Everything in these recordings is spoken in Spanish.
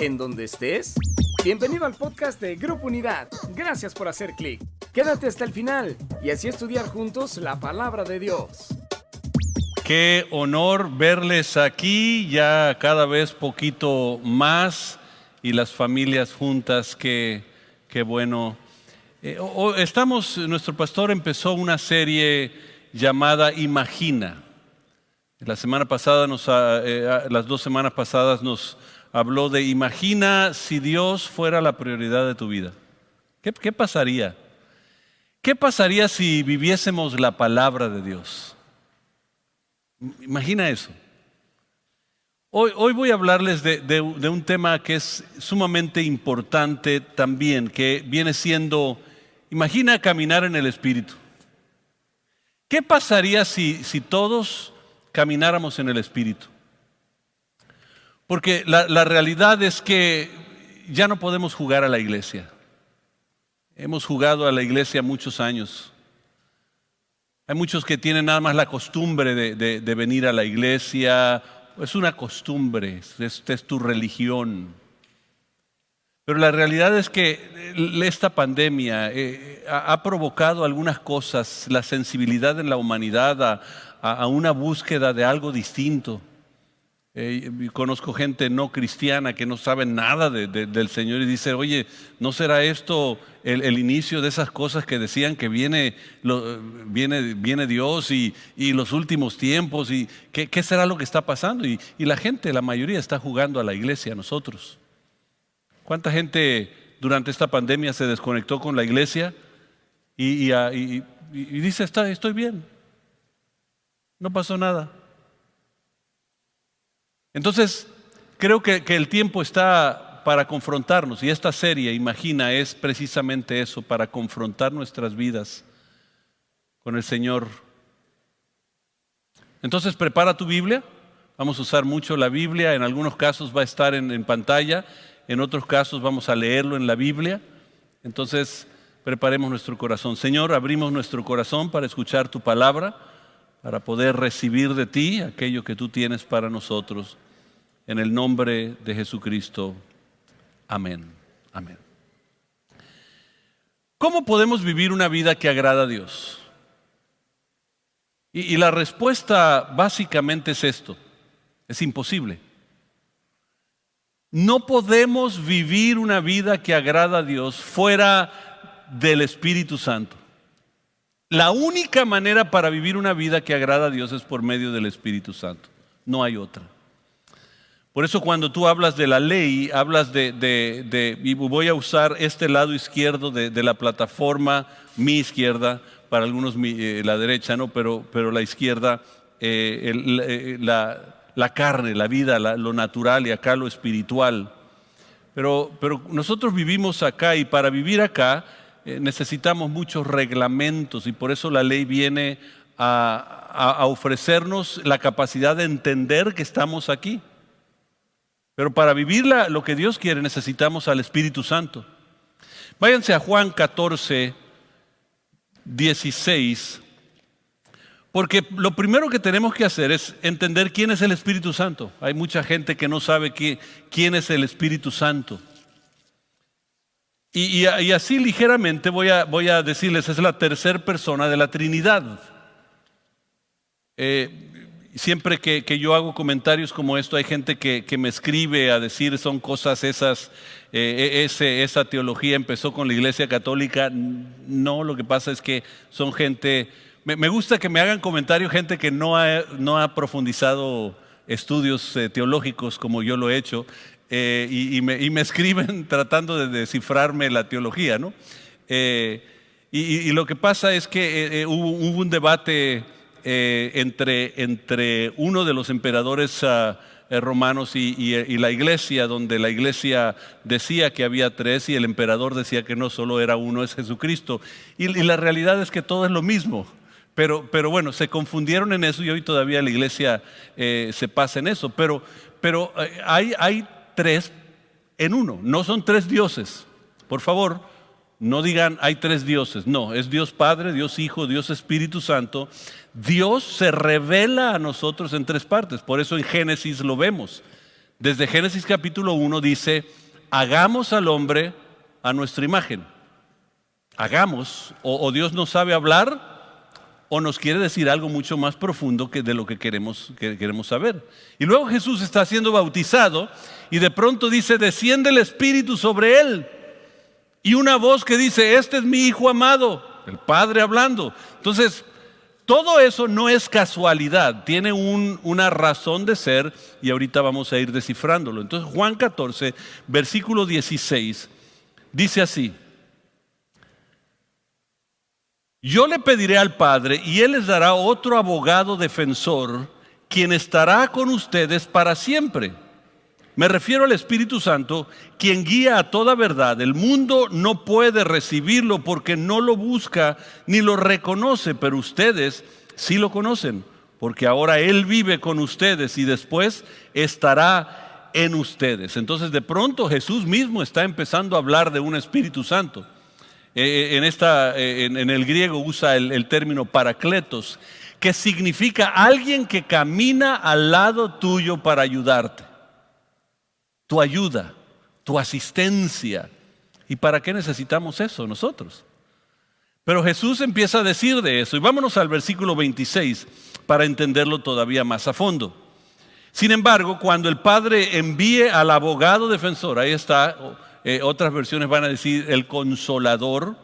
en donde estés. Bienvenido al podcast de Grupo Unidad. Gracias por hacer clic. Quédate hasta el final y así estudiar juntos la palabra de Dios. Qué honor verles aquí, ya cada vez poquito más y las familias juntas, qué, qué bueno. Eh, estamos, nuestro pastor empezó una serie llamada Imagina. La semana pasada, nos, eh, las dos semanas pasadas nos habló de imagina si Dios fuera la prioridad de tu vida. ¿Qué, qué pasaría? ¿Qué pasaría si viviésemos la palabra de Dios? Imagina eso. Hoy, hoy voy a hablarles de, de, un tema que es sumamente importante también, que viene siendo, imagina caminar en el Espíritu. ¿Qué pasaría si, si todos camináramos en el Espíritu? Porque la, realidad es que ya no podemos jugar a la iglesia. Hemos jugado a la iglesia muchos años. Hay muchos que tienen nada más la costumbre de, venir a la iglesia. Es una costumbre, es, es tu religión. Pero la realidad es que esta pandemia eh, ha, provocado algunas cosas, la sensibilidad en la humanidad a una búsqueda de algo distinto. Eh, conozco gente no cristiana que no sabe nada del Señor y dice, oye, ¿no será esto el, inicio de esas cosas que decían que viene, viene, Dios y, los últimos tiempos? ¿Y qué, será lo que está pasando? Y, la gente, la mayoría, está jugando a la iglesia, a nosotros. ¿Cuánta gente durante esta pandemia se desconectó con la iglesia y, dice, Está, estoy bien, no pasó nada? Entonces, creo que, el tiempo está para confrontarnos y esta serie, imagina, es precisamente eso, para confrontar nuestras vidas con el Señor. Entonces, prepara tu Biblia. Vamos a usar mucho la Biblia. En algunos casos va a estar en, pantalla. En otros casos vamos a leerlo en la Biblia. Entonces, preparemos nuestro corazón. Señor, abrimos nuestro corazón para escuchar tu palabra, para poder recibir de ti aquello que tú tienes para nosotros. En el nombre de Jesucristo. Amén. Amén. ¿Cómo podemos vivir una vida que agrada a Dios? Y, y, la respuesta básicamente es esto. Es imposible. No podemos vivir una vida que agrada a Dios fuera del Espíritu Santo. La única manera para vivir una vida que agrada a Dios es por medio del Espíritu Santo. No hay otra. Por eso cuando tú hablas de la ley, hablas de, voy a usar este lado izquierdo de, la plataforma, mi izquierda, para algunos eh, la derecha, ¿no? pero, pero la izquierda, eh, eh, la, carne, la vida, lo natural y acá lo espiritual. Pero, pero nosotros vivimos acá y para vivir acá necesitamos muchos reglamentos y por eso la ley viene a ofrecernos la capacidad de entender que estamos aquí. Pero para vivir lo que Dios quiere necesitamos al Espíritu Santo. Váyanse a Juan 14, 16, porque lo primero que tenemos que hacer es entender quién es el Espíritu Santo. Hay mucha gente que no sabe quién es el Espíritu Santo. Y, así ligeramente voy a, voy a decirles, es la tercera persona de la Trinidad. Eh, siempre que, yo hago comentarios como esto, hay gente que, me escribe a decir son cosas esas, eh, e, esa teología empezó con la Iglesia Católica. No, lo que pasa es que son gente, me, gusta que me hagan comentarios gente que no ha, no ha profundizado estudios eh, teológicos como yo lo he hecho eh, y, me, escriben tratando de descifrarme la teología, ¿no? Y, lo que pasa es que hubo un debate eh, entre, entre uno de los emperadores ah, eh, romanos y, la iglesia, donde la iglesia decía que había tres y el emperador decía que no solo era uno, es Jesucristo. Y, la realidad es que todo es lo mismo. Pero, pero, bueno, se confundieron en eso y hoy todavía la iglesia eh, se pasa en eso. Pero, pero hay, hay tres en uno, no son tres dioses. Por favor, no digan hay tres dioses, no, es Dios Padre, Dios Hijo, Dios Espíritu Santo. Dios se revela a nosotros en tres partes, por eso en Génesis lo vemos. Desde Génesis capítulo 1 dice, hagamos al hombre a nuestra imagen. Hagamos, o, Dios no sabe hablar, o nos quiere decir algo mucho más profundo que de lo que queremos, que queremos saber. Y luego Jesús está siendo bautizado y de pronto dice, desciende el Espíritu sobre él. Y una voz que dice, este es mi Hijo amado, el Padre hablando. Entonces, todo eso no es casualidad, tiene una razón de ser y ahorita vamos a ir descifrándolo. Entonces Juan 14, versículo 16, dice así, yo le pediré al Padre y Él les dará otro abogado defensor, quien estará con ustedes para siempre. Me refiero al Espíritu Santo, quien guía a toda verdad. El mundo no puede recibirlo porque no lo busca ni lo reconoce, pero ustedes sí lo conocen, porque ahora Él vive con ustedes y después estará en ustedes. Entonces de pronto Jesús mismo está empezando a hablar de un Espíritu Santo. Eh, eh, en, esta, eh, en, el griego usa el, el término paracletos, que significa alguien que camina al lado tuyo para ayudarte. Tu ayuda, tu asistencia. ¿Y para qué necesitamos eso nosotros? Pero Jesús empieza a decir de eso. Y vámonos al versículo 26 para entenderlo todavía más a fondo. Sin embargo, cuando el Padre envíe al abogado defensor, ahí está, eh, otras versiones van a decir el consolador.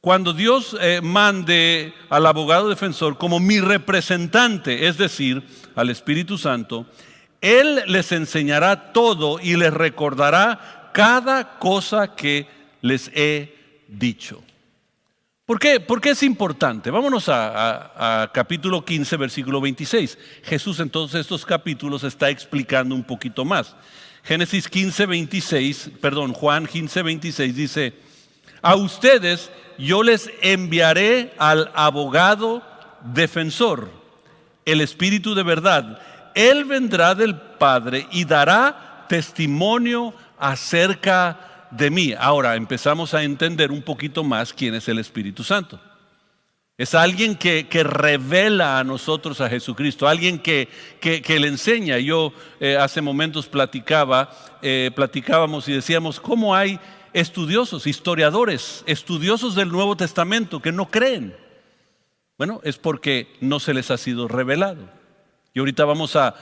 Cuando Dios eh, mande al abogado defensor como mi representante, es decir, al Espíritu Santo, Él les enseñará todo y les recordará cada cosa que les he dicho. ¿Por qué? ¿Por qué es importante? Vámonos a, a, capítulo 15, versículo 26. Jesús en todos estos capítulos está explicando un poquito más. Génesis 15, 26, perdón, Juan 15, 26 dice, a ustedes yo les enviaré al abogado defensor, el Espíritu de verdad. Él vendrá del Padre y dará testimonio acerca de mí. Ahora empezamos a entender un poquito más quién es el Espíritu Santo. Es alguien que, revela a nosotros a Jesucristo, alguien que, le enseña. Yo eh, hace momentos platicaba, eh, platicábamos y decíamos, ¿cómo hay estudiosos, historiadores, estudiosos del Nuevo Testamento que no creen? Bueno, es porque no se les ha sido revelado. Y ahorita vamos a,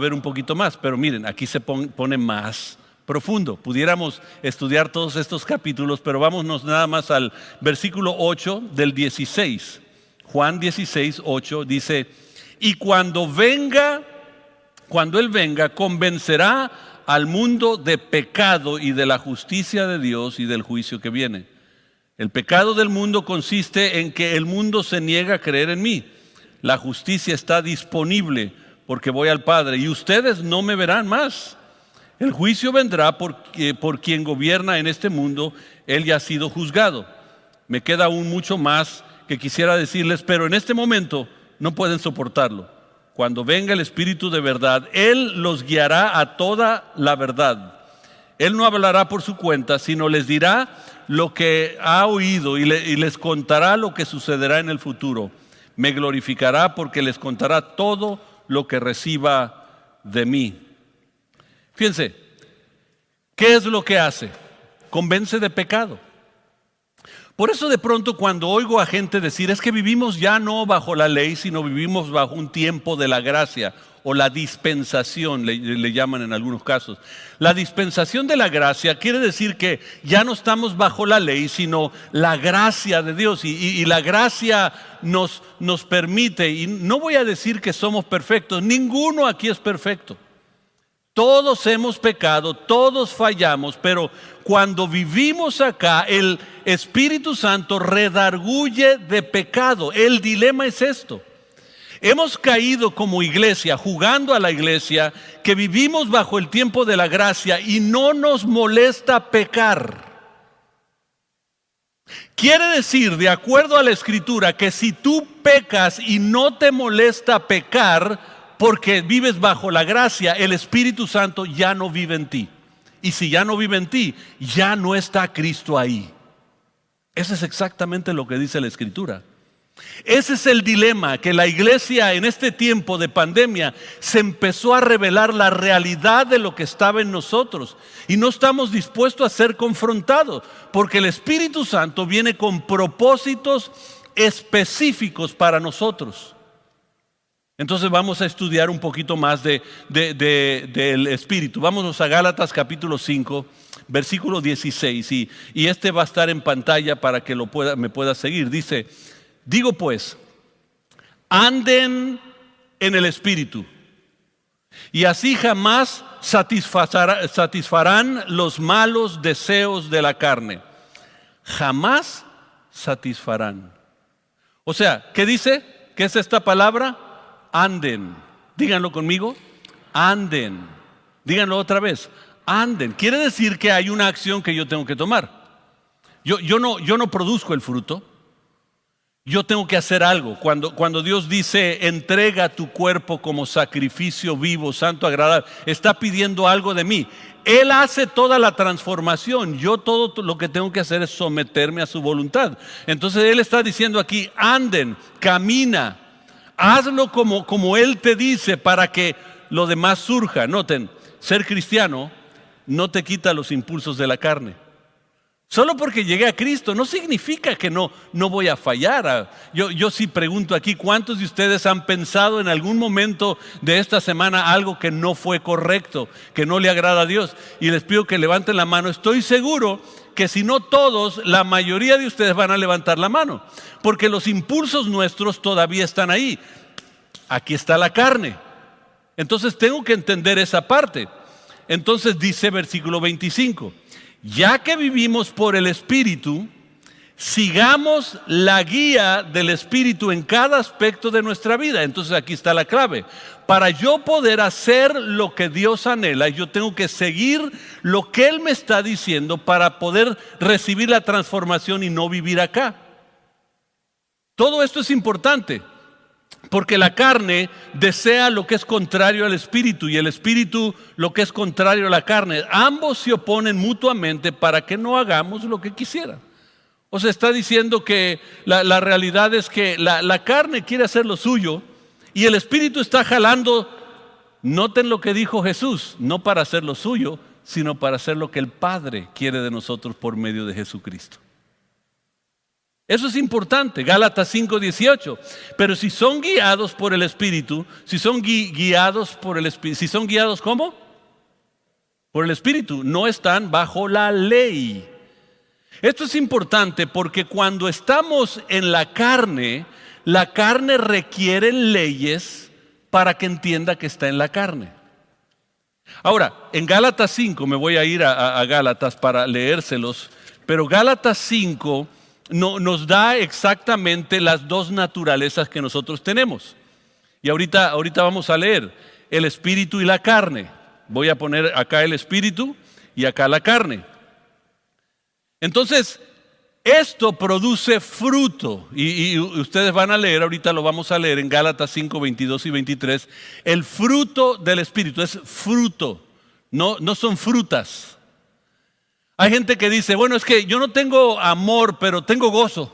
ver un poquito más, pero miren, aquí se pone más profundo. Pudiéramos estudiar todos estos capítulos, pero vámonos nada más al versículo 8 del 16. Juan 16, 8 dice, y cuando venga, cuando Él venga, convencerá al mundo de pecado y de la justicia de Dios y del juicio que viene. El pecado del mundo consiste en que el mundo se niega a creer en mí. La justicia está disponible porque voy al Padre y ustedes no me verán más. El juicio vendrá porque, por quien gobierna en este mundo, él ya ha sido juzgado. Me queda aún mucho más que quisiera decirles, pero en este momento no pueden soportarlo. Cuando venga el Espíritu de verdad, Él los guiará a toda la verdad. Él no hablará por su cuenta, sino les dirá lo que ha oído y, y les contará lo que sucederá en el futuro. Me glorificará porque les contará todo lo que reciba de mí. Fíjense, ¿qué es lo que hace? Convence de pecado. Por eso de pronto cuando oigo a gente decir es que vivimos ya no bajo la ley, sino vivimos bajo un tiempo de la gracia o la dispensación, le, llaman en algunos casos. La dispensación de la gracia quiere decir que ya no estamos bajo la ley, sino la gracia de Dios. Y, la gracia nos, nos permite, y no voy a decir que somos perfectos, ninguno aquí es perfecto. Todos hemos pecado, todos fallamos, pero cuando vivimos acá, el Espíritu Santo redarguye de pecado. El dilema es esto. Hemos caído como iglesia, jugando a la iglesia, que vivimos bajo el tiempo de la gracia y no nos molesta pecar. Quiere decir, de acuerdo a la escritura, que si tú pecas y no te molesta pecar, porque vives bajo la gracia, el Espíritu Santo ya no vive en ti. Y si ya no vive en ti, ya no está Cristo ahí. Eso es exactamente lo que dice la Escritura. Ese es el dilema, que la iglesia en este tiempo de pandemia se empezó a revelar la realidad de lo que estaba en nosotros y no estamos dispuestos a ser confrontados, porque el Espíritu Santo viene con propósitos específicos para nosotros. Entonces vamos a estudiar un poquito más de, del Espíritu. Vámonos a Gálatas capítulo 5, versículo 16, y, y, este va a estar en pantalla para que lo pueda, me pueda seguir. Dice, digo pues, anden en el Espíritu, y así jamás satisfarán los malos deseos de la carne. Jamás satisfarán. O sea, ¿qué dice? ¿Qué es esta palabra? anden. Díganlo conmigo, anden. Díganlo otra vez, anden. Quiere decir que hay una acción que yo tengo que tomar. Yo, no, yo no produzco el fruto. Yo tengo que hacer algo. Cuando, cuando Dios dice, entrega tu cuerpo como sacrificio vivo, santo, agradable, está pidiendo algo de mí. Él hace toda la transformación. Yo todo lo que tengo que hacer es someterme a su voluntad. Entonces Él está diciendo aquí, anden, camina, hazlo como, como Él te dice para que lo demás surja. Noten, ser cristiano no te quita los impulsos de la carne. Solo porque llegué a Cristo no significa que no, no voy a fallar. Yo, yo sí pregunto aquí, ¿cuántos de ustedes han pensado en algún momento de esta semana algo que no fue correcto, que no le agrada a Dios? Y les pido que levanten la mano. Estoy seguro que si no todos, la mayoría de ustedes van a levantar la mano, porque los impulsos nuestros todavía están ahí. Aquí está la carne. Entonces tengo que entender esa parte. Entonces dice versículo 25, ya que vivimos por el Espíritu, sigamos la guía del Espíritu en cada aspecto de nuestra vida. Entonces aquí está la clave. Para yo poder hacer lo que Dios anhela, yo tengo que seguir lo que Él me está diciendo para poder recibir la transformación y no vivir acá. Todo esto es importante. Porque la carne desea lo que es contrario al espíritu y el espíritu lo que es contrario a la carne. Ambos se oponen mutuamente para que no hagamos lo que quisieran. O sea, está diciendo que la, realidad es que la, la carne quiere hacer lo suyo y el Espíritu está jalando, noten lo que dijo Jesús, no para hacer lo suyo, sino para hacer lo que el Padre quiere de nosotros por medio de Jesucristo. Eso es importante, Gálatas 5:18. Pero si son guiados por el Espíritu, si son guiados por el Espíritu, si son guiados ¿cómo? Por el Espíritu, no están bajo la ley. Esto es importante porque cuando estamos en la carne, la carne requiere leyes para que entienda que está en la carne. Ahora, en Gálatas 5, me voy a ir a, Gálatas para leérselos, pero Gálatas 5 no, nos da exactamente las dos naturalezas que nosotros tenemos. Y ahorita, ahorita vamos a leer el espíritu y la carne. Voy a poner acá el espíritu y acá la carne. Entonces, esto produce fruto. Y, ustedes van a leer, ahorita lo vamos a leer en Gálatas 5, 22 y 23. El fruto del Espíritu es fruto, no, no son frutas. Hay gente que dice, bueno, es que yo no tengo amor, pero tengo gozo.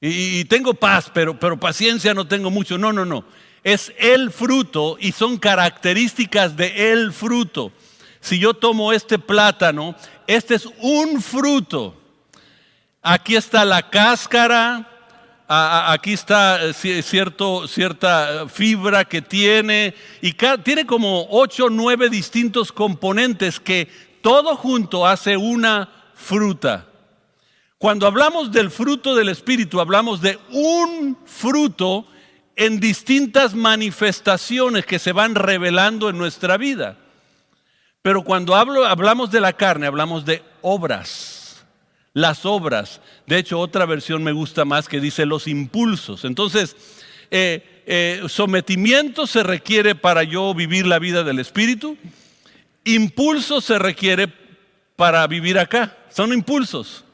Y, tengo paz, pero, paciencia no tengo mucho. No, no, no. Es el fruto y son características de el fruto. Si yo tomo este plátano este es un fruto. Aquí está la cáscara, aquí está eh, cierta fibra que tiene y tiene como ocho o nueve distintos componentes que todo junto hace una fruta. Cuando hablamos del fruto del Espíritu, hablamos de un fruto en distintas manifestaciones que se van revelando en nuestra vida. Pero cuando hablo, hablamos de la carne, hablamos de obras. Las obras. De hecho, otra versión me gusta más que dice los impulsos. Entonces, eh, eh, sometimiento se requiere para yo vivir la vida del Espíritu. Impulso se requiere para vivir acá. Son impulsos.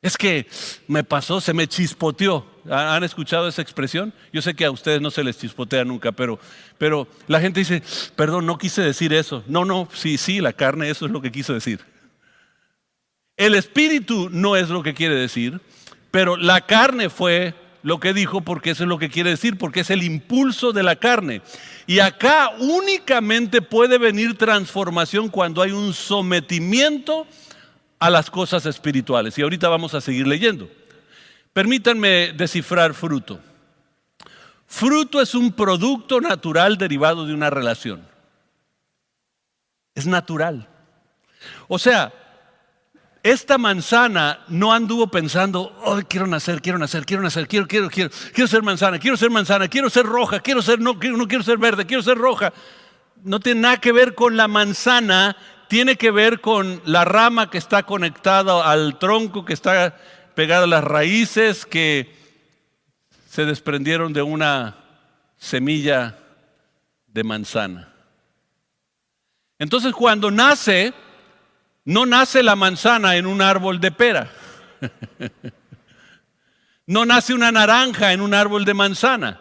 Es que me pasó, se me chispoteó. ¿Han escuchado esa expresión? Yo sé que a ustedes no se les chispotea nunca, pero, pero la gente dice, perdón, no quise decir eso. No, no, sí, sí, la carne, eso es lo que quiso decir. El espíritu no es lo que quiere decir, pero la carne fue lo que dijo porque eso es lo que quiere decir, porque es el impulso de la carne. Y acá únicamente puede venir transformación cuando hay un sometimiento a las cosas espirituales. Y ahorita vamos a seguir leyendo. Permítanme descifrar fruto. Fruto es un producto natural derivado de una relación. Es natural. O sea, esta manzana no anduvo pensando, oh, quiero nacer, quiero nacer, quiero nacer, quiero, quiero, quiero, quiero ser manzana, quiero ser manzana, quiero ser roja, quiero ser, no, no quiero ser verde, quiero ser roja. No tiene nada que ver con la manzana, tiene que ver con la rama que está conectada al tronco, que está pegada a las raíces, que se desprendieron de una semilla de manzana. Entonces cuando nace, no nace la manzana en un árbol de pera. No nace una naranja en un árbol de manzana.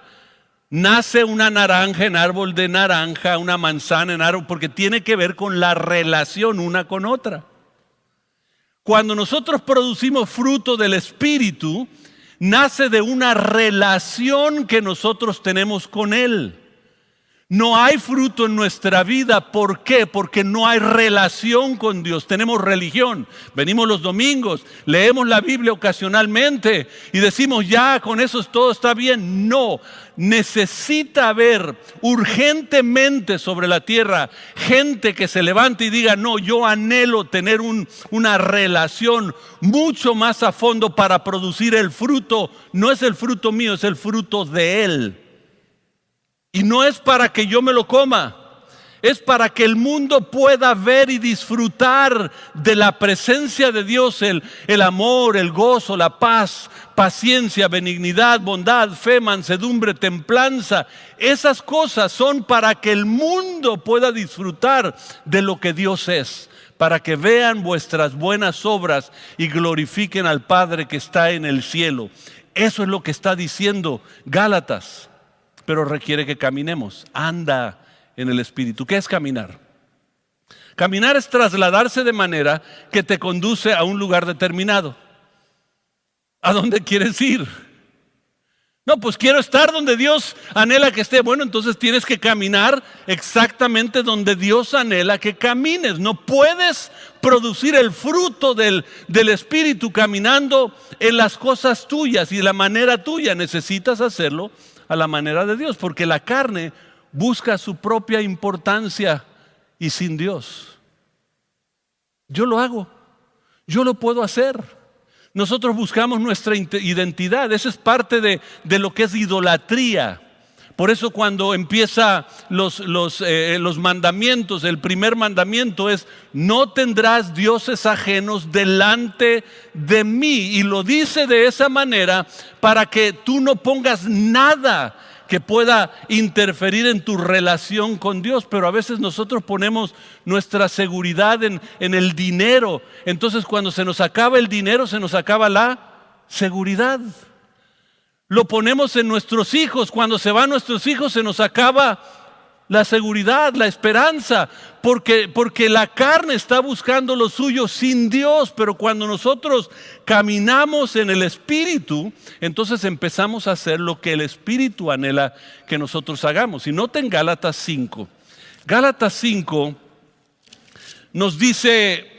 Nace una naranja en árbol de naranja, una manzana en árbol, porque tiene que ver con la relación una con otra. Cuando nosotros producimos fruto del Espíritu, nace de una relación que nosotros tenemos con Él. No hay fruto en nuestra vida. ¿Por qué? Porque no hay relación con Dios. Tenemos religión. Venimos los domingos, leemos la Biblia ocasionalmente y decimos, ya, con eso todo está bien. No, necesita haber urgentemente sobre la tierra gente que se levante y diga, no, yo anhelo tener una relación mucho más a fondo para producir el fruto. No es el fruto mío, es el fruto de Él. Y no es para que yo me lo coma, es para que el mundo pueda ver y disfrutar de la presencia de Dios, el, el, amor, el gozo, la paz, paciencia, benignidad, bondad, fe, mansedumbre, templanza. Esas cosas son para que el mundo pueda disfrutar de lo que Dios es, para que vean vuestras buenas obras y glorifiquen al Padre que está en el cielo. Eso es lo que está diciendo Gálatas pero requiere que caminemos. Anda en el Espíritu. ¿Qué es caminar? Caminar es trasladarse de manera que te conduce a un lugar determinado. ¿A dónde quieres ir? No, pues quiero estar donde Dios anhela que esté. Bueno, entonces tienes que caminar exactamente donde Dios anhela que camines. No puedes producir el fruto del, del Espíritu caminando en las cosas tuyas y de la manera tuya. Necesitas hacerlo a la manera de Dios, porque la carne busca su propia importancia y sin Dios. Yo lo hago, yo lo puedo hacer. Nosotros buscamos nuestra identidad, esa es parte de, de lo que es idolatría. Por eso cuando empieza los, los, eh, los, mandamientos, el primer mandamiento es, no tendrás dioses ajenos delante de mí. Y lo dice de esa manera para que tú no pongas nada que pueda interferir en tu relación con Dios. Pero a veces nosotros ponemos nuestra seguridad en, en el dinero. Entonces cuando se nos acaba el dinero, se nos acaba la seguridad lo ponemos en nuestros hijos. Cuando se van nuestros hijos se nos acaba la seguridad, la esperanza, porque, porque la carne está buscando lo suyo sin Dios, pero cuando nosotros caminamos en el Espíritu, entonces empezamos a hacer lo que el Espíritu anhela que nosotros hagamos. Y noten Gálatas 5. Gálatas 5 nos dice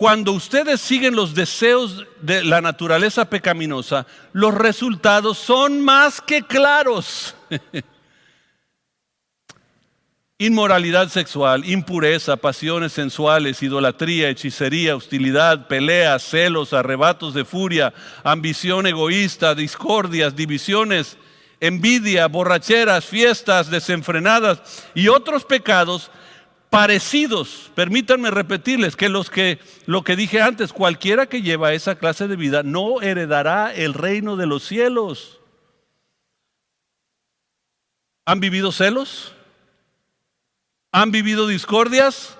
cuando ustedes siguen los deseos de la naturaleza pecaminosa, los resultados son más que claros. Inmoralidad sexual, impureza, pasiones sensuales, idolatría, hechicería, hostilidad, peleas, celos, arrebatos de furia, ambición egoísta, discordias, divisiones, envidia, borracheras, fiestas desenfrenadas y otros pecados parecidos. Permítanme repetirles que los que lo que dije antes, cualquiera que lleva esa clase de vida no heredará el reino de los cielos. ¿Han vivido celos? ¿Han vivido discordias?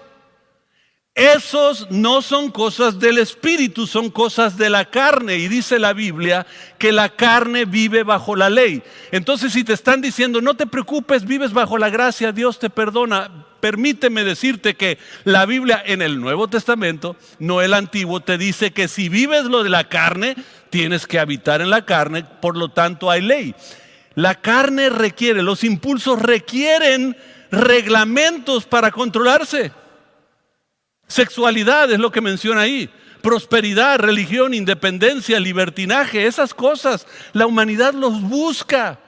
Esos no son cosas del espíritu, son cosas de la carne. Y dice la Biblia que la carne vive bajo la ley. Entonces si te están diciendo, no te preocupes, vives bajo la gracia, Dios te perdona, permíteme decirte que la Biblia en el Nuevo Testamento, no el Antiguo, te dice que si vives lo de la carne, tienes que habitar en la carne, por lo tanto hay ley. La carne requiere, los impulsos requieren reglamentos para controlarse. Sexualidad es lo que menciona ahí. Prosperidad, religión, independencia, libertinaje, esas cosas. La humanidad los busca.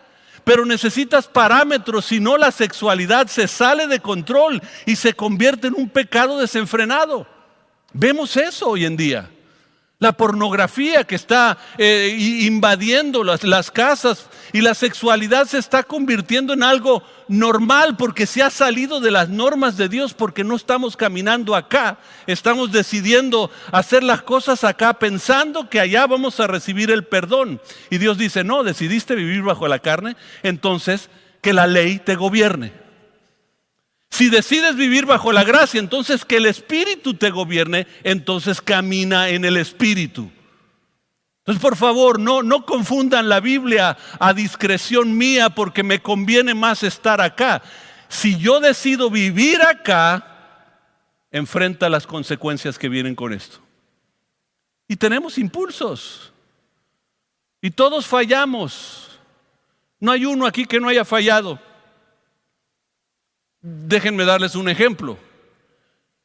Pero necesitas parámetros, si no la sexualidad se sale de control y se convierte en un pecado desenfrenado. Vemos eso hoy en día. La pornografía que está eh, invadiendo las, las casas y la sexualidad se está convirtiendo en algo normal porque se ha salido de las normas de Dios porque no estamos caminando acá. Estamos decidiendo hacer las cosas acá pensando que allá vamos a recibir el perdón. Y Dios dice, no, decidiste vivir bajo la carne, entonces que la ley te gobierne. Si decides vivir bajo la gracia, entonces que el Espíritu te gobierne, entonces camina en el Espíritu. Entonces, por favor, no, no confundan la Biblia a discreción mía porque me conviene más estar acá. Si yo decido vivir acá, enfrenta las consecuencias que vienen con esto. Y tenemos impulsos. Y todos fallamos. No hay uno aquí que no haya fallado. Déjenme darles un ejemplo.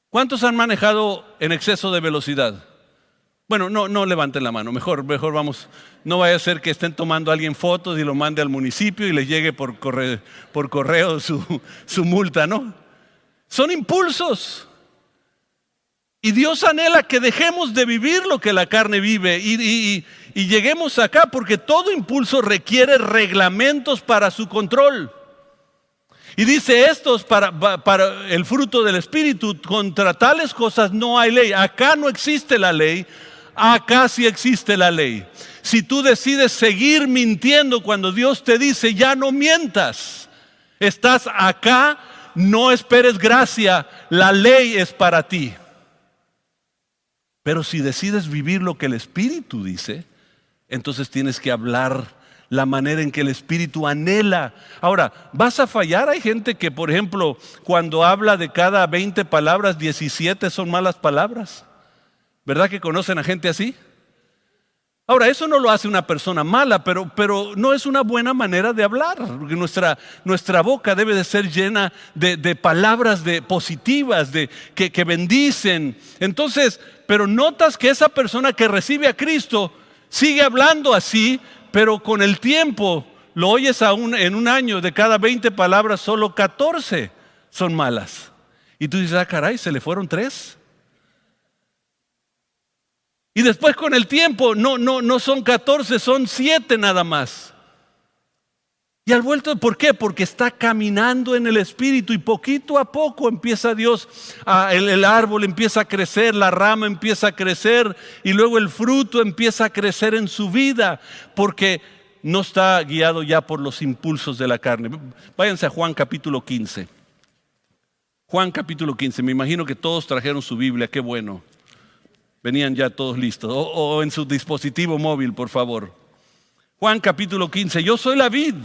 ¿Cuántos han manejado en exceso de velocidad? Bueno, no, no levanten la mano, mejor, mejor vamos. No vaya a ser que estén tomando a alguien fotos y lo mande al municipio y les llegue por correo, por correo su, multa, ¿no? Son impulsos. Y Dios anhela que dejemos de vivir lo que la carne vive y lleguemos acá porque todo impulso requiere reglamentos para su control. Y dice estos para, para, el fruto del Espíritu, contra tales cosas no hay ley. Acá no existe la ley, acá sí existe la ley. Si tú decides seguir mintiendo cuando Dios te dice, ya no mientas, estás acá, no esperes gracia, la ley es para ti. Pero si decides vivir lo que el Espíritu dice, entonces tienes que hablar la manera en que el Espíritu anhela. Ahora, ¿vas a fallar? Hay gente que, por ejemplo, cuando habla de cada 20 palabras, 17 son malas palabras. ¿Verdad que conocen a gente así? Ahora, eso no lo hace una persona mala, pero, pero no es una buena manera de hablar, nuestra, nuestra boca debe de ser llena de, palabras de, positivas, de, que, que bendicen. Entonces, pero notas que esa persona que recibe a Cristo sigue hablando así, pero con el tiempo lo oyes en un año, de cada 20 palabras, solo 14 son malas. Y tú dices, ah, caray, se le fueron tres. Y después con el tiempo, no, no, no son 14, son 7 nada más. Y al vuelto, ¿por qué? Porque está caminando en el Espíritu y poquito a poco empieza Dios, el, árbol empieza a crecer, la rama empieza a crecer y luego el fruto empieza a crecer en su vida, porque no está guiado ya por los impulsos de la carne. Váyanse a Juan capítulo 15. Juan capítulo 15, me imagino que todos trajeron su Biblia, qué bueno. Venían ya todos listos. O en su dispositivo móvil, por favor. Juan capítulo 15, yo soy la vid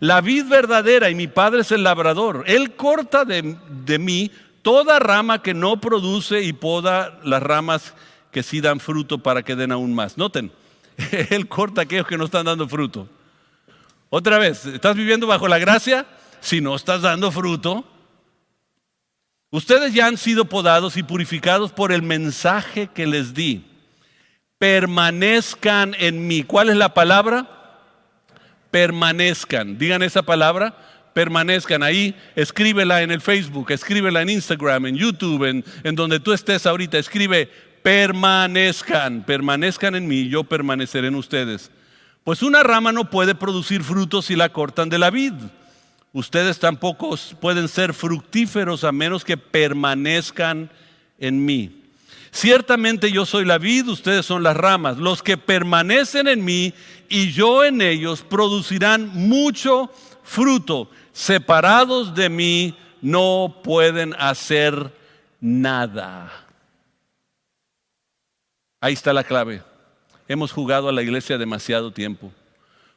la vid verdadera y mi Padre es el labrador. Él corta de, de, mí toda rama que no produce y poda las ramas que sí dan fruto para que den aún más. Noten, Él corta aquellos que no están dando fruto. Otra vez, ¿estás viviendo bajo la gracia? Si no estás dando fruto, ustedes ya han sido podados y purificados por el mensaje que les di. Permanezcan en mí. ¿Cuál es la palabra? Permanezcan. Digan esa palabra, permanezcan ahí. Escríbela en el Facebook, escríbela en Instagram, en YouTube, en, donde tú estés ahorita. Escribe, permanezcan, permanezcan en mí, yo permaneceré en ustedes. Pues una rama no puede producir frutos si la cortan de la vid. Ustedes tampoco pueden ser fructíferos a menos que permanezcan en mí. Ciertamente yo soy la vid, ustedes son las ramas. Los que permanecen en mí y yo en ellos producirán mucho fruto. Separados de mí no pueden hacer nada. Ahí está la clave. Hemos jugado a la iglesia demasiado tiempo.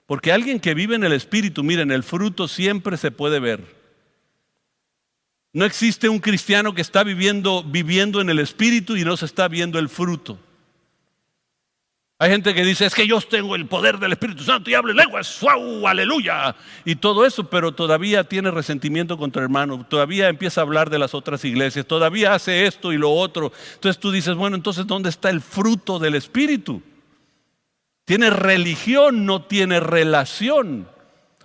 Porque alguien que vive en el Espíritu, miren, el fruto siempre se puede ver. No existe un cristiano que está viviendo, viviendo en el Espíritu y no se está viendo el fruto. Hay gente que dice, es que yo tengo el poder del Espíritu Santo y hablo en lenguas, ¡wow! ¡Aleluya! Y todo eso, pero todavía tiene resentimiento contra el hermano, todavía empieza a hablar de las otras iglesias, todavía hace esto y lo otro. Entonces tú dices, bueno, entonces ¿dónde está el fruto del Espíritu? Tiene religión, no tiene relación.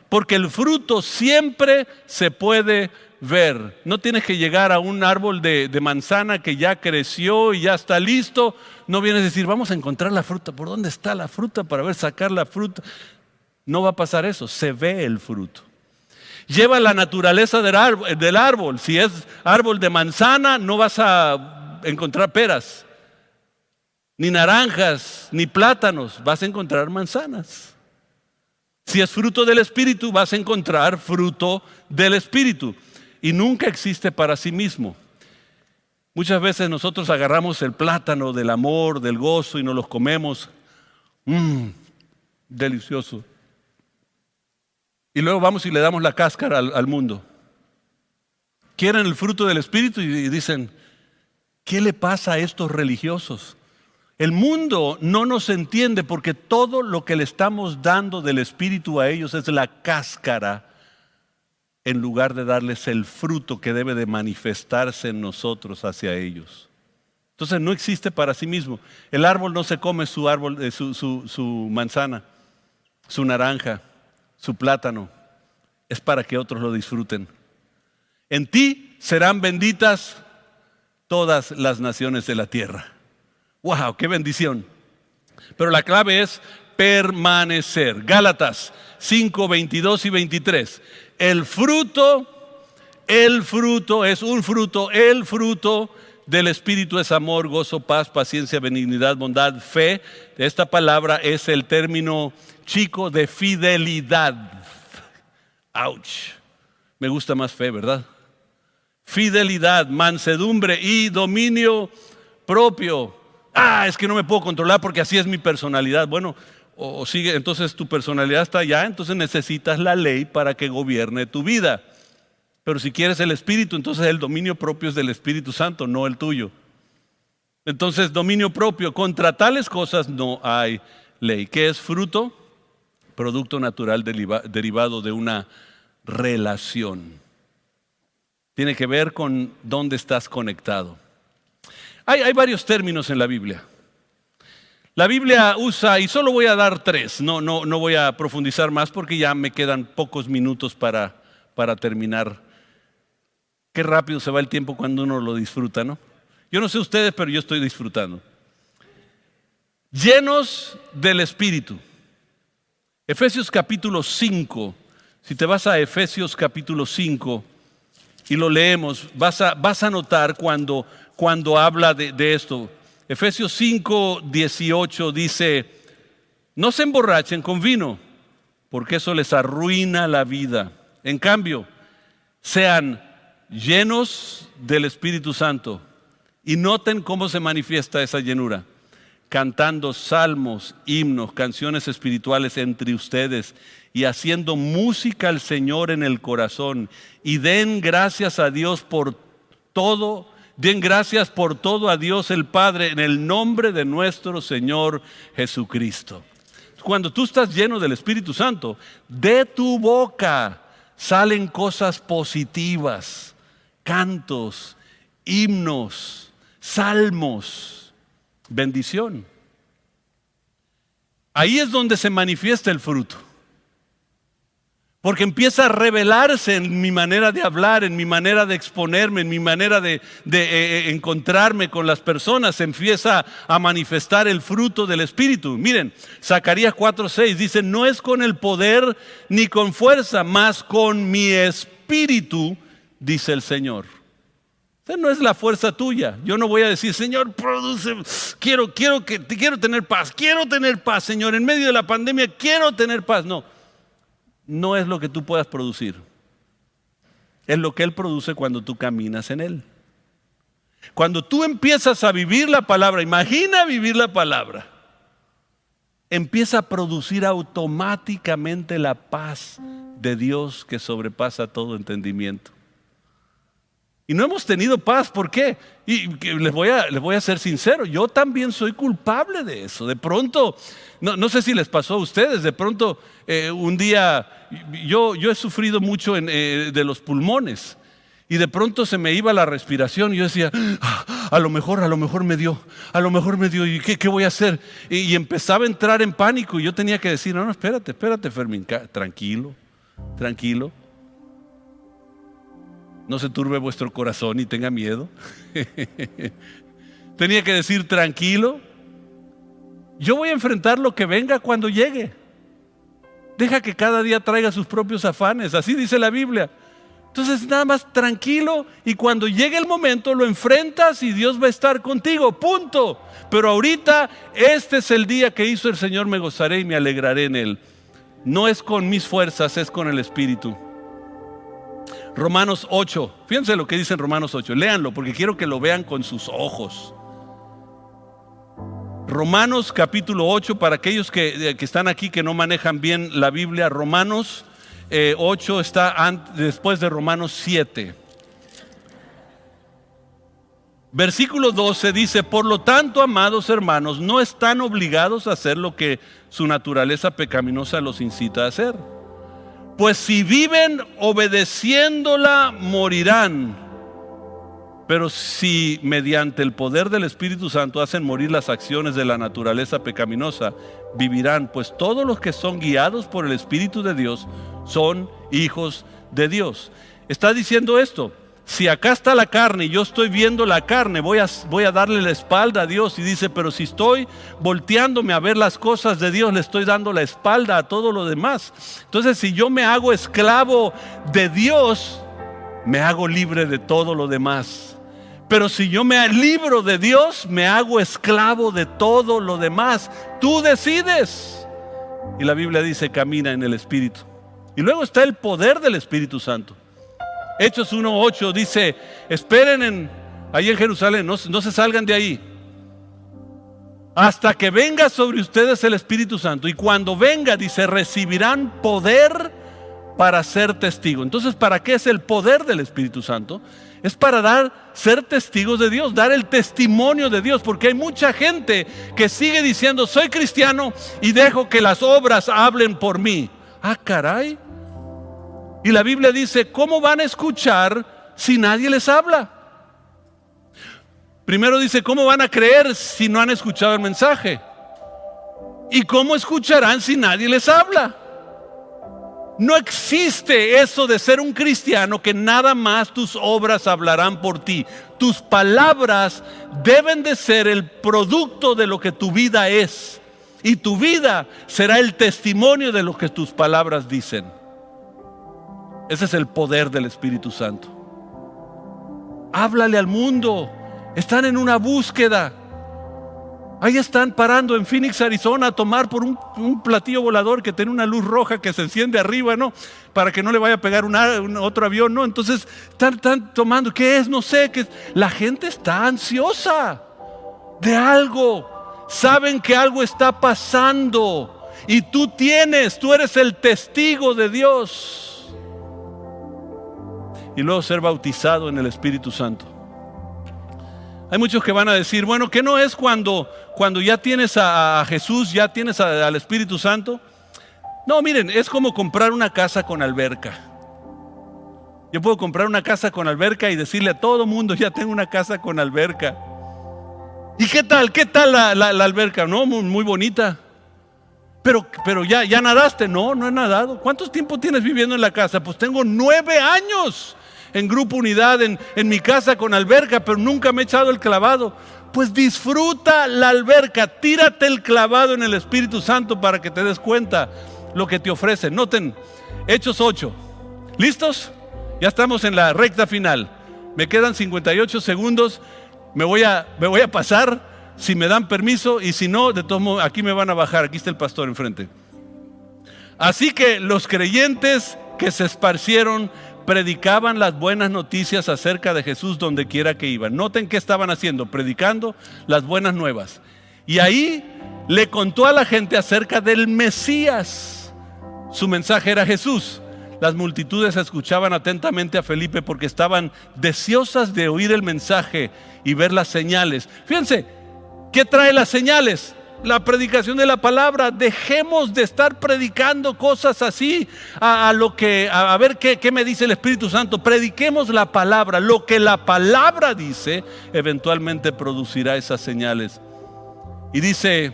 Porque el fruto siempre se puede ver. No tienes que llegar a un árbol de, manzana que ya creció y ya está listo. No vienes a decir, vamos a encontrar la fruta. ¿Por dónde está la fruta para ver sacar la fruta? No va a pasar eso. Se ve el fruto. Lleva la naturaleza del árbol. Si es árbol de manzana, no vas a encontrar peras, ni naranjas, ni plátanos. Vas a encontrar manzanas. Si es fruto del Espíritu, vas a encontrar fruto del Espíritu y nunca existe para sí mismo. Muchas veces nosotros agarramos el plátano del amor, del gozo y nos los comemos. Mmm, delicioso. Y luego vamos y le damos la cáscara al, al, mundo. Quieren el fruto del Espíritu y dicen, ¿qué le pasa a estos religiosos? El mundo no nos entiende porque todo lo que le estamos dando del Espíritu a ellos es la cáscara en lugar de darles el fruto que debe de manifestarse en nosotros hacia ellos. Entonces no existe para sí mismo. El árbol no se come su, árbol, eh, su, su manzana, su naranja, su plátano. Es para que otros lo disfruten. En ti serán benditas todas las naciones de la tierra. ¡Wow! ¡Qué bendición! Pero la clave es permanecer. Gálatas 5, 22 y 23 el fruto, el fruto, es un fruto, el fruto del Espíritu es amor, gozo, paz, paciencia, benignidad, bondad, fe. Esta palabra es el término chico de fidelidad. Ouch. Me gusta más fe, ¿verdad? Fidelidad, mansedumbre y dominio propio. Ah, es que no me puedo controlar porque así es mi personalidad. Bueno, o sigue, entonces tu personalidad está allá, entonces necesitas la ley para que gobierne tu vida. Pero si quieres el Espíritu, entonces el dominio propio es del Espíritu Santo, no el tuyo. Entonces, dominio propio, contra tales cosas no hay ley. ¿Qué es fruto? Producto natural derivado de una relación. Tiene que ver con dónde estás conectado. Hay, hay varios términos en la Biblia. La Biblia usa, y solo voy a dar tres, no, no, no voy a profundizar más porque ya me quedan pocos minutos para, para terminar. Qué rápido se va el tiempo cuando uno lo disfruta, ¿no? Yo no sé ustedes, pero yo estoy disfrutando. Llenos del Espíritu. Efesios capítulo 5. Si te vas a Efesios capítulo 5 y lo leemos, vas a, vas a notar cuando, cuando habla de, de esto. Efesios 5, 18 dice, no se emborrachen con vino, porque eso les arruina la vida. En cambio, sean llenos del Espíritu Santo y noten cómo se manifiesta esa llenura, cantando salmos, himnos, canciones espirituales entre ustedes y haciendo música al Señor en el corazón y den gracias a Dios por todo Den gracias por todo a Dios el Padre en el nombre de nuestro Señor Jesucristo. Cuando tú estás lleno del Espíritu Santo, de tu boca salen cosas positivas, cantos, himnos, salmos, bendición. Ahí es donde se manifiesta el fruto. Porque empieza a revelarse en mi manera de hablar, en mi manera de exponerme, en mi manera de, eh, eh, encontrarme con las personas. Empieza a manifestar el fruto del Espíritu. Miren, Zacarías 4:6 dice, no es con el poder ni con fuerza, más con mi espíritu, dice el Señor. O no es la fuerza tuya. Yo no voy a decir, Señor, produce, quiero, quiero, que, quiero tener paz, quiero tener paz, Señor, en medio de la pandemia quiero tener paz. No, no es lo que tú puedas producir. Es lo que Él produce cuando tú caminas en Él. Cuando tú empiezas a vivir la palabra, imagina vivir la palabra, empieza a producir automáticamente la paz de Dios que sobrepasa todo entendimiento. Y no hemos tenido paz, ¿por qué? Y les voy a, les voy a ser sincero, yo también soy culpable de eso. De pronto, no, sé si les pasó a ustedes, de pronto eh, un día, yo, yo he sufrido mucho eh, de los pulmones y de pronto se me iba la respiración y yo decía, ah, a lo mejor, a lo mejor me dio, a lo mejor me dio, ¿y qué, qué voy a hacer? Y, empezaba a entrar en pánico y yo tenía que decir, no, no, espérate, espérate, Fermín, tranquilo, tranquilo no se turbe vuestro corazón y tenga miedo. Tenía que decir tranquilo. Yo voy a enfrentar lo que venga cuando llegue. Deja que cada día traiga sus propios afanes. Así dice la Biblia. Entonces nada más tranquilo y cuando llegue el momento lo enfrentas y Dios va a estar contigo. Punto. Pero ahorita este es el día que hizo el Señor. Me gozaré y me alegraré en él. No es con mis fuerzas, es con el Espíritu. Romanos 8. Fíjense lo que dice en Romanos 8. Léanlo porque quiero que lo vean con sus ojos. Romanos capítulo 8, para aquellos que, están aquí que no manejan bien la Biblia, Romanos 8 eh, está después de Romanos 7. Versículo 12 dice, por lo tanto, amados hermanos, no están obligados a hacer lo que su naturaleza pecaminosa los incita a hacer pues si viven obedeciéndola, morirán. Pero si mediante el poder del Espíritu Santo hacen morir las acciones de la naturaleza pecaminosa, vivirán, pues todos los que son guiados por el Espíritu de Dios son hijos de Dios. Está diciendo esto, si acá está la carne y yo estoy viendo la carne, voy a, voy a darle la espalda a Dios. Y dice, pero si estoy volteándome a ver las cosas de Dios, le estoy dando la espalda a todo lo demás. Entonces, si yo me hago esclavo de Dios, me hago libre de todo lo demás. Pero si yo me libro de Dios, me hago esclavo de todo lo demás. Tú decides. Y la Biblia dice, camina en el Espíritu. Y luego está el poder del Espíritu Santo. Hechos 1.8 dice, esperen en, ahí en Jerusalén, no, no se salgan de ahí. Hasta que venga sobre ustedes el Espíritu Santo. Y cuando venga, dice, recibirán poder para ser testigos. Entonces, ¿para qué es el poder del Espíritu Santo? Es para dar, ser testigos de Dios, dar el testimonio de Dios, porque hay mucha gente que sigue diciendo, soy cristiano y dejo que las obras hablen por mí. Ah, caray. Y la Biblia dice, ¿cómo van a escuchar si nadie les habla? Primero dice, ¿cómo van a creer si no han escuchado el mensaje? ¿Y cómo escucharán si nadie les habla? No existe eso de ser un cristiano que nada más tus obras hablarán por ti. Tus palabras deben de ser el producto de lo que tu vida es. Y tu vida será el testimonio de lo que tus palabras dicen. Ese es el poder del Espíritu Santo. Háblale al mundo. Están en una búsqueda. Ahí están parando en Phoenix, Arizona, a tomar por un, platillo volador que tiene una luz roja que se enciende arriba, ¿no? Para que no le vaya a pegar un otro avión, ¿no? Entonces están, tomando, ¿qué es? No sé, ¿qué? La gente está ansiosa de algo. Saben que algo está pasando. Y tú tienes, tú eres el testigo de Dios y luego ser bautizado en el Espíritu Santo. Hay muchos que van a decir, bueno, ¿qué no es cuando, cuando ya tienes a, Jesús, ya tienes al Espíritu Santo? No, miren, es como comprar una casa con alberca. Yo puedo comprar una casa con alberca y decirle a todo mundo, ya tengo una casa con alberca. ¿Y qué tal? ¿Qué tal la, alberca? No, muy, muy bonita. Pero, pero ya, ya nadaste. No, no he nadado. ¿Cuántos tiempo tienes viviendo en la casa? Pues tengo nueve años en grupo unidad, en, en mi casa con alberca, pero nunca me he echado el clavado. Pues disfruta la alberca, tírate el clavado en el Espíritu Santo para que te des cuenta lo que te ofrece. Noten, Hechos 8. ¿Listos? Ya estamos en la recta final. Me quedan 58 segundos. Me voy a, me voy a pasar si me dan permiso y si no, de todos modos, aquí me van a bajar. Aquí está el pastor enfrente. Así que los creyentes que se esparcieron predicaban las buenas noticias acerca de Jesús donde quiera que iban. Noten qué estaban haciendo, predicando las buenas nuevas. Y ahí le contó a la gente acerca del Mesías. Su mensaje era Jesús. Las multitudes escuchaban atentamente a Felipe porque estaban deseosas de oír el mensaje y ver las señales. Fíjense, ¿qué trae las señales? La predicación de la palabra. Dejemos de estar predicando cosas así a, lo que, a, ver qué, qué me dice el Espíritu Santo. Prediquemos la palabra. Lo que la palabra dice eventualmente producirá esas señales. Y dice,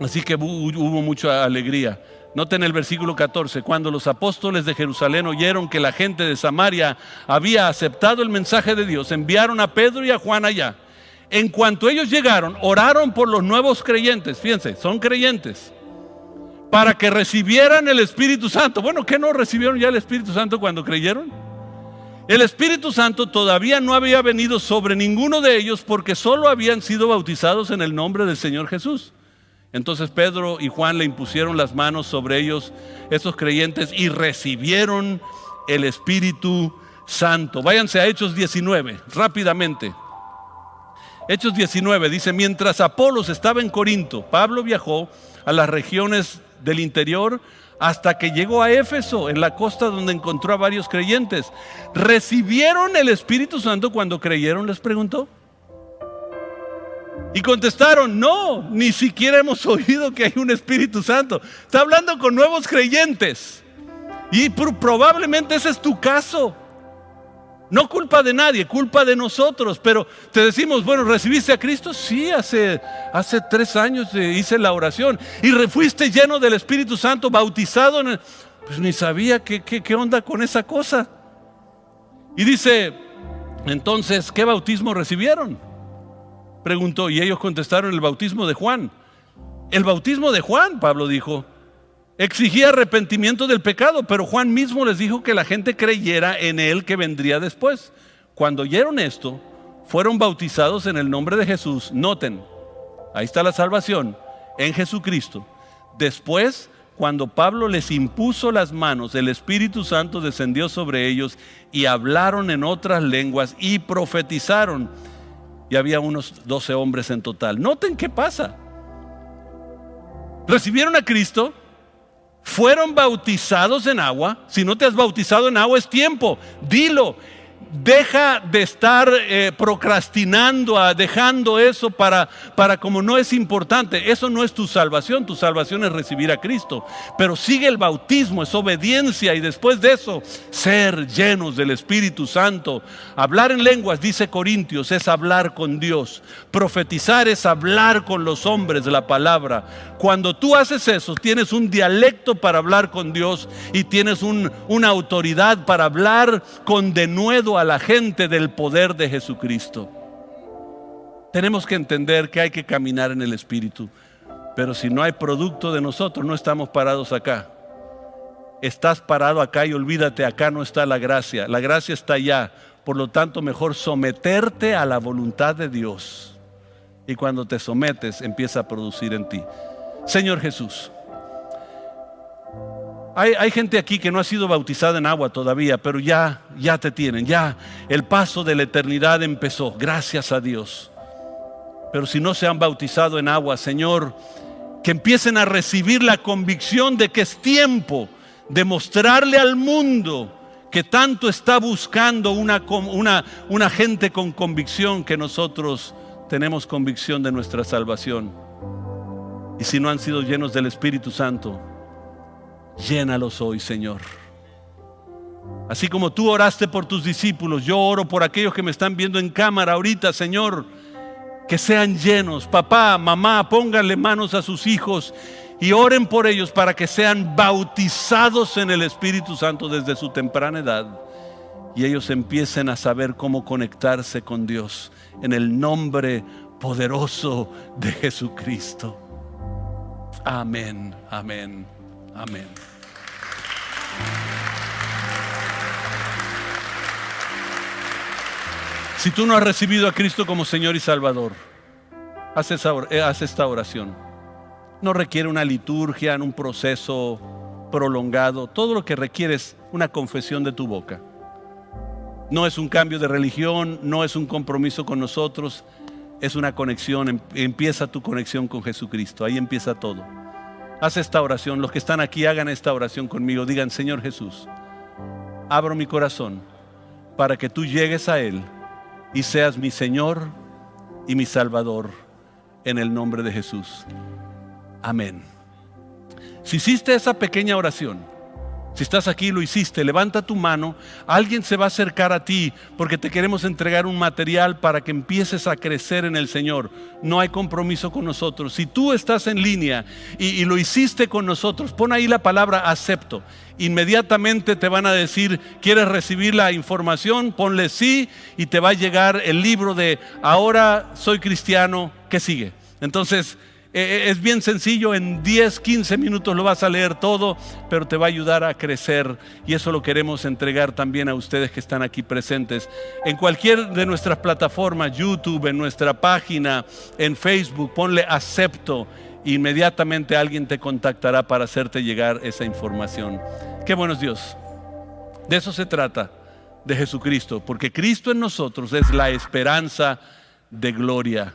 así que hubo mucha alegría. Noten el versículo 14, cuando los apóstoles de Jerusalén oyeron que la gente de Samaria había aceptado el mensaje de Dios, enviaron a Pedro y a Juan allá. En cuanto ellos llegaron, oraron por los nuevos creyentes, fíjense, son creyentes, para que recibieran el Espíritu Santo. Bueno, ¿qué no recibieron ya el Espíritu Santo cuando creyeron? El Espíritu Santo todavía no había venido sobre ninguno de ellos porque solo habían sido bautizados en el nombre del Señor Jesús. Entonces Pedro y Juan le impusieron las manos sobre ellos, esos creyentes, y recibieron el Espíritu Santo. Váyanse a Hechos 19, rápidamente. Hechos 19 dice, mientras Apolos estaba en Corinto, Pablo viajó a las regiones del interior hasta que llegó a Éfeso, en la costa donde encontró a varios creyentes. ¿Recibieron el Espíritu Santo cuando creyeron? Les preguntó. Y contestaron, no, ni siquiera hemos oído que hay un Espíritu Santo. Está hablando con nuevos creyentes. Y probablemente ese es tu caso. No culpa de nadie, culpa de nosotros. Pero te decimos, bueno, ¿recibiste a Cristo? Sí, hace, hace tres años hice la oración. Y fuiste lleno del Espíritu Santo, bautizado. En Pues ni sabía qué, qué onda con esa cosa. Y dice, entonces, ¿qué bautismo recibieron? preguntó y ellos contestaron el bautismo de Juan. El bautismo de Juan, Pablo dijo, exigía arrepentimiento del pecado, pero Juan mismo les dijo que la gente creyera en él que vendría después. Cuando oyeron esto, fueron bautizados en el nombre de Jesús. Noten, ahí está la salvación, en Jesucristo. Después, cuando Pablo les impuso las manos, el Espíritu Santo descendió sobre ellos y hablaron en otras lenguas y profetizaron y había unos 12 hombres en total. Noten qué pasa. Recibieron a Cristo, fueron bautizados en agua. Si no te has bautizado en agua es tiempo. Dilo, deja de estar eh, procrastinando, dejando eso para, para como no es importante. Eso no es tu salvación, tu salvación es recibir a Cristo. Pero sigue el bautismo, es obediencia y después de eso ser llenos del Espíritu Santo. Hablar en lenguas, dice Corintios, es hablar con Dios. Profetizar es hablar con los hombres de la palabra. Cuando tú haces eso, tienes un dialecto para hablar con Dios y tienes una autoridad para hablar con denuedo a la gente del poder de Jesucristo. Tenemos que entender que hay que caminar en el Espíritu, pero si no hay producto de nosotros, no estamos parados acá. Estás parado acá y olvídate, acá no está la gracia, la gracia está allá. Por lo tanto, mejor someterte a la voluntad de Dios. Y cuando te sometes, empieza a producir en ti. Señor Jesús, hay, gente aquí que no ha sido bautizada en agua todavía, pero ya, ya te tienen, ya el paso de la eternidad empezó, gracias a Dios. Pero si no se han bautizado en agua, Señor, que empiecen a recibir la convicción de que es tiempo de mostrarle al mundo que tanto está buscando una, una, una gente con convicción que nosotros tenemos convicción de nuestra salvación. Y si no han sido llenos del Espíritu Santo, llénalos hoy, Señor. Así como tú oraste por tus discípulos, yo oro por aquellos que me están viendo en cámara ahorita, Señor, que sean llenos. Papá, mamá, pónganle manos a sus hijos y oren por ellos para que sean bautizados en el Espíritu Santo desde su temprana edad y ellos empiecen a saber cómo conectarse con Dios en el nombre poderoso de Jesucristo. Amén, amén. Amén. Si tú no has recibido a Cristo como Señor y Salvador, haz, eh, esta oración. No requiere una liturgia, un proceso prolongado. Todo lo que requiere es una confesión de tu boca. No es un cambio de religión, no es un compromiso con nosotros, es una conexión. Em, empieza tu conexión con Jesucristo. Ahí empieza todo. Haz esta oración. Los que están aquí hagan esta oración conmigo. Digan, Señor Jesús, abro mi corazón para que tú llegues a Él y seas mi Señor y mi Salvador en el nombre de Jesús. Amén. Si hiciste esa pequeña oración, si estás aquí lo hiciste, levanta tu mano. Alguien se va a acercar a ti porque te queremos entregar un material para que empieces a crecer en el Señor. No hay compromiso con nosotros. Si tú estás en línea y, lo hiciste con nosotros, pon ahí la palabra acepto. Inmediatamente te van a decir, ¿quieres recibir la información? Ponle sí y te va a llegar el libro de ahora soy cristiano. ¿Qué sigue? Entonces, eh, eh, es bien sencillo, en 10, 15 minutos lo vas a leer todo, pero te va a ayudar a crecer y eso lo queremos entregar también a ustedes que están aquí presentes. En cualquier de nuestras plataformas, YouTube, en nuestra página, en Facebook, ponle acepto. Inmediatamente alguien te contactará para hacerte llegar esa información. Qué bueno es Dios. De eso se trata, de Jesucristo, porque Cristo en nosotros es la esperanza de gloria.